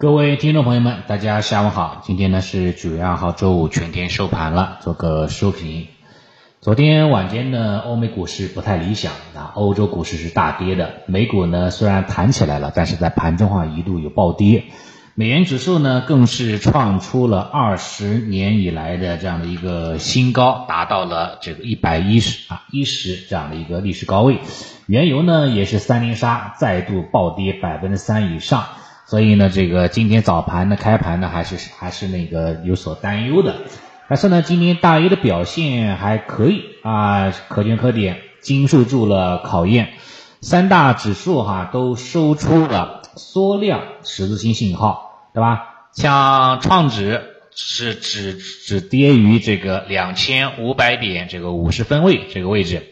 各位听众朋友们，大家下午好。今天呢是九月二号周五，全天收盘了，做个收评。昨天晚间呢，欧美股市不太理想啊，欧洲股市是大跌的，美股呢虽然弹起来了，但是在盘中啊一度有暴跌。美元指数呢更是创出了二十年以来的这样的一个新高，达到了这个一百一十啊一十这样的一个历史高位。原油呢也是三连杀，再度暴跌百分之三以上。所以呢，这个今天早盘的开盘呢，还是还是那个有所担忧的。但是呢，今天大 A 的表现还可以啊，可圈可点，经受住了考验。三大指数哈都收出了缩量十字星信号，对吧？像创指是只只跌于这个两千五百点这个五十分位这个位置。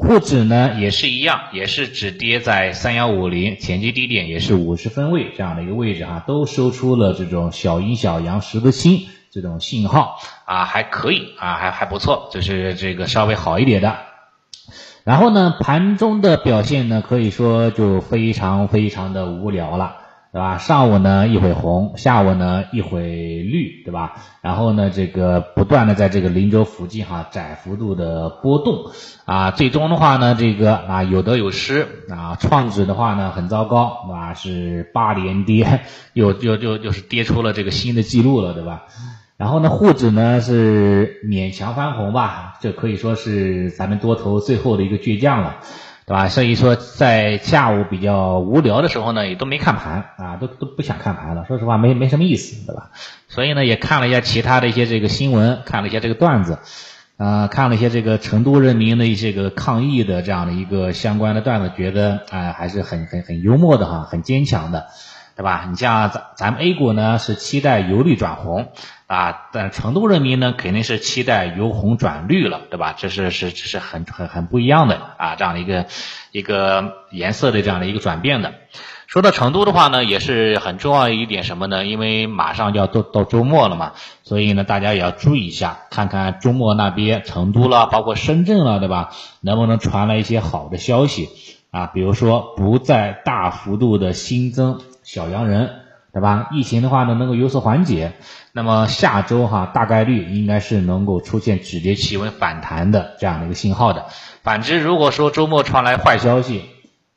沪指呢也是一样，也是只跌在三幺五零前期低点，也是五十分位这样的一个位置啊，都收出了这种小阴小阳十字星这种信号啊，还可以啊，还还不错，就是这个稍微好一点的。然后呢，盘中的表现呢，可以说就非常非常的无聊了。对吧？上午呢一会红，下午呢一会绿，对吧？然后呢，这个不断的在这个林州附近哈窄幅度的波动啊，最终的话呢，这个啊有得有失啊。创指的话呢很糟糕，对吧？是八连跌，又又又又是跌出了这个新的记录了，对吧？然后呢，沪指呢是勉强翻红吧，这可以说是咱们多头最后的一个倔强了。对吧？所以说，在下午比较无聊的时候呢，也都没看盘啊，都都不想看盘了。说实话，没没什么意思，对吧？所以呢，也看了一下其他的一些这个新闻，看了一下这个段子，呃，看了一些这个成都人民的一些个抗议的这样的一个相关的段子，觉得啊，还是很很很幽默的哈，很坚强的。对吧？你像咱咱们 A 股呢是期待由绿转红啊，但成都人民呢肯定是期待由红转绿了，对吧？这是是这是很很很不一样的啊，这样的一个一个颜色的这样的一个转变的。说到成都的话呢，也是很重要一点什么呢？因为马上就要到到周末了嘛，所以呢大家也要注意一下，看看周末那边成都了，包括深圳了，对吧？能不能传来一些好的消息啊？比如说不再大幅度的新增。小阳人，对吧？疫情的话呢，能够有所缓解。那么下周哈，大概率应该是能够出现止跌企稳反弹的这样的一个信号的。反之，如果说周末传来坏消息，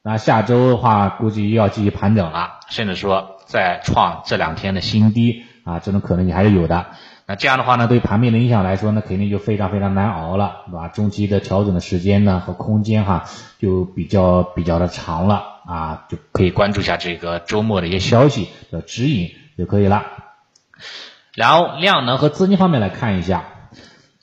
那下周的话，估计又要继续盘整了，甚至说再创这两天的新低啊，这种可能性还是有的。那这样的话呢，对盘面的影响来说呢，肯定就非常非常难熬了，对吧？中期的调整的时间呢和空间哈，就比较比较的长了。啊，就可以关注一下这个周末的一些消息的指引就可以了。然后量能和资金方面来看一下，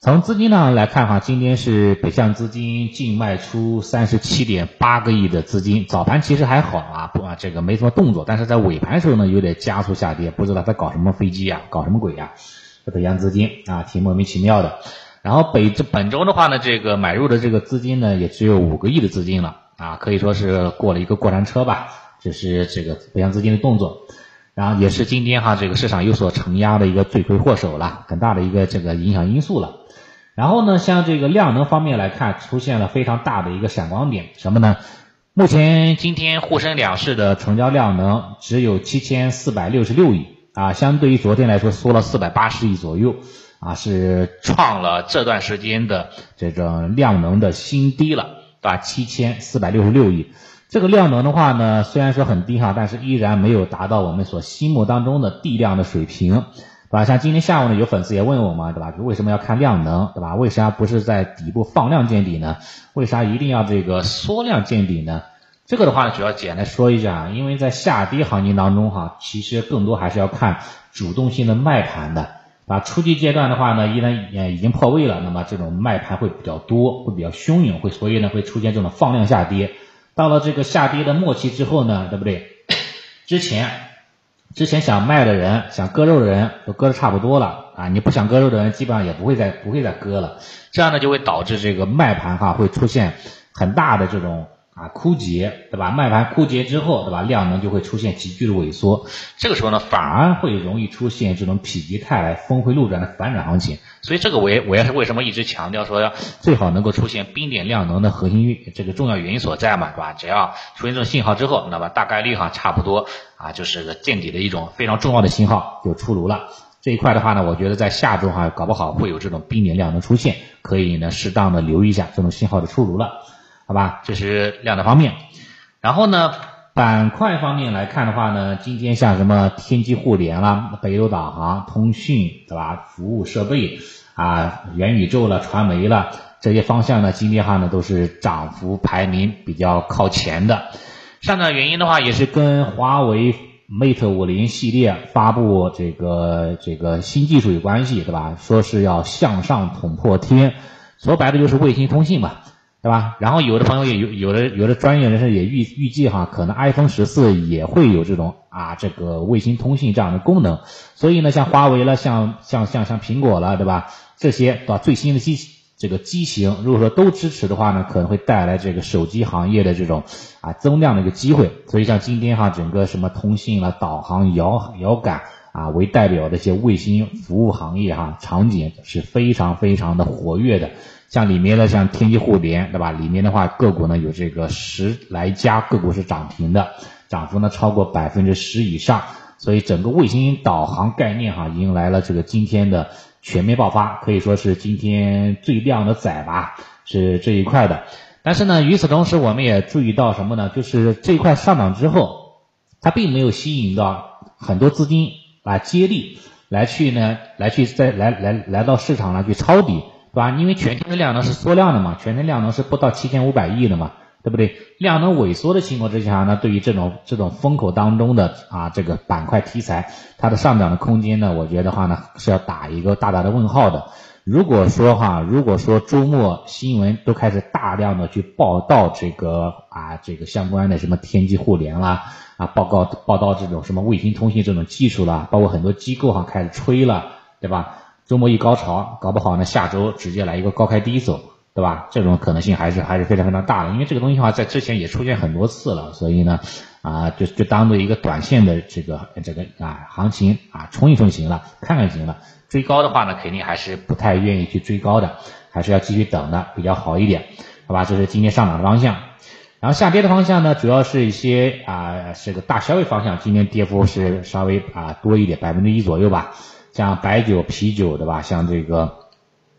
从资金上来看哈，今天是北向资金净卖出三十七点八个亿的资金，早盘其实还好啊，不啊这个没什么动作，但是在尾盘时候呢有点加速下跌，不知道在搞什么飞机啊，搞什么鬼呀？北向资金啊，挺莫名其妙的。然后北这本周的话呢，这个买入的这个资金呢也只有五个亿的资金了。啊，可以说是过了一个过山车吧，这是这个北向资金的动作，然后也是今天哈这个市场有所承压的一个罪魁祸首了，很大的一个这个影响因素了。然后呢，像这个量能方面来看，出现了非常大的一个闪光点，什么呢？目前今天沪深两市的成交量能只有七千四百六十六亿啊，相对于昨天来说缩了四百八十亿左右啊，是创了这段时间的这种量能的新低了。对吧？七千四百六十六亿，这个量能的话呢，虽然说很低哈，但是依然没有达到我们所心目当中的地量的水平，对吧？像今天下午呢，有粉丝也问我嘛，对吧？为什么要看量能，对吧？为啥不是在底部放量见底呢？为啥一定要这个缩量见底呢？这个的话呢，主要简单说一下，因为在下跌行情当中哈，其实更多还是要看主动性的卖盘的。啊，初级阶段的话呢，依然也已经破位了，那么这种卖盘会比较多，会比较汹涌，会所以呢会出现这种放量下跌。到了这个下跌的末期之后呢，对不对？之前之前想卖的人，想割肉的人都割的差不多了啊，你不想割肉的人基本上也不会再不会再割了，这样呢就会导致这个卖盘哈会出现很大的这种啊枯竭，对吧？卖盘枯竭之后，对吧？量能就会出现急剧的萎缩，这个时候呢，反而会容易出现这种否极泰来、峰回路转的反转行情。所以这个我也我也是为什么一直强调说要最好能够出现冰点量能的核心这个重要原因所在嘛，对吧？只要出现这种信号之后，那么大概率哈差不多啊就是个见底的一种非常重要的信号就出炉了。这一块的话呢，我觉得在下周哈搞不好会有这种冰点量能出现，可以呢适当的留意一下这种信号的出炉了。好吧，这是量的方面。然后呢，板块方面来看的话呢，今天像什么天基互联啦、北斗导航、通讯，对吧？服务设备啊、元宇宙了、传媒了这些方向呢，今天哈呢都是涨幅排名比较靠前的。上涨原因的话，也是跟华为 Mate 五零系列发布这个这个新技术有关系，对吧？说是要向上捅破天，说白了就是卫星通信嘛。对吧？然后有的朋友也有有的有的专业人士也预预计哈，可能 iPhone 十四也会有这种啊这个卫星通信这样的功能。所以呢，像华为了，像像像像苹果了，对吧？这些对吧？最新的机这个机型，如果说都支持的话呢，可能会带来这个手机行业的这种啊增量的一个机会。所以像今天哈，整个什么通信了、导航、遥遥感啊为代表的一些卫星服务行业哈场景是非常非常的活跃的。像里面的像天基互联，对吧？里面的话个股呢有这个十来家个股是涨停的，涨幅呢超过百分之十以上，所以整个卫星导航概念哈迎来了这个今天的全面爆发，可以说是今天最靓的仔吧，是这一块的。但是呢，与此同时我们也注意到什么呢？就是这一块上涨之后，它并没有吸引到很多资金啊接力，来去呢，来去再来来来到市场上去抄底。对吧？因为全天的量能是缩量的嘛，全天量能是不到七千五百亿的嘛，对不对？量能萎缩的情况之下呢，对于这种这种风口当中的啊这个板块题材，它的上涨的空间呢，我觉得话呢是要打一个大大的问号的。如果说哈，如果说周末新闻都开始大量的去报道这个啊这个相关的什么天际互联啦啊报告报道这种什么卫星通信这种技术啦，包括很多机构哈开始吹了，对吧？周末一高潮，搞不好呢，下周直接来一个高开低走，对吧？这种可能性还是还是非常非常大的，因为这个东西的话，在之前也出现很多次了，所以呢，啊，就就当做一个短线的这个这个啊行情啊冲一冲行了，看看行了。追高的话呢，肯定还是不太愿意去追高的，还是要继续等的比较好一点，好吧？这是今天上涨的方向，然后下跌的方向呢，主要是一些啊是个大消费方向，今天跌幅是稍微啊多一点，百分之一左右吧。像白酒、啤酒，对吧？像这个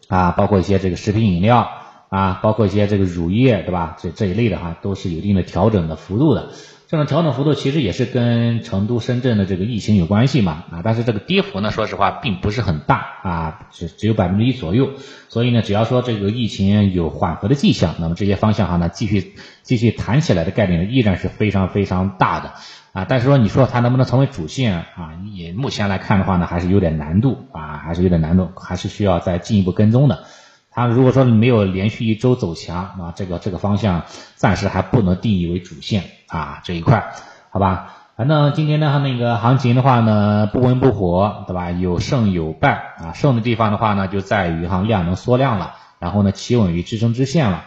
啊，包括一些这个食品饮料啊，包括一些这个乳业，对吧？这这一类的哈，都是有一定的调整的幅度的。这种调整幅度其实也是跟成都、深圳的这个疫情有关系嘛啊，但是这个跌幅呢，说实话并不是很大啊，只只有百分之一左右。所以呢，只要说这个疫情有缓和的迹象，那么这些方向哈呢，继续继续弹起来的概率，依然是非常非常大的。啊，但是说你说它能不能成为主线啊？也目前来看的话呢，还是有点难度啊，还是有点难度，还是需要再进一步跟踪的。它如果说没有连续一周走强啊，这个这个方向暂时还不能定义为主线啊这一块，好吧？反正今天呢，那个行情的话呢，不温不火，对吧？有胜有败啊，胜的地方的话呢，就在于哈量能缩量了，然后呢，企稳于支撑支线了。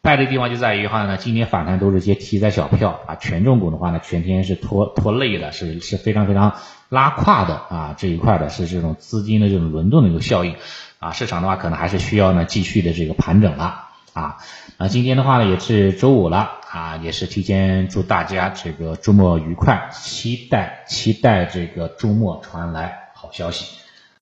败的地方就在于话呢，今年反弹都是些题材小票啊，权重股的话呢，全天是拖拖累的，是是非常非常拉胯的啊，这一块的是这种资金的这种轮动的一个效应啊，市场的话可能还是需要呢继续的这个盘整了啊，那今天的话呢也是周五了啊，也是提前祝大家这个周末愉快，期待期待这个周末传来好消息。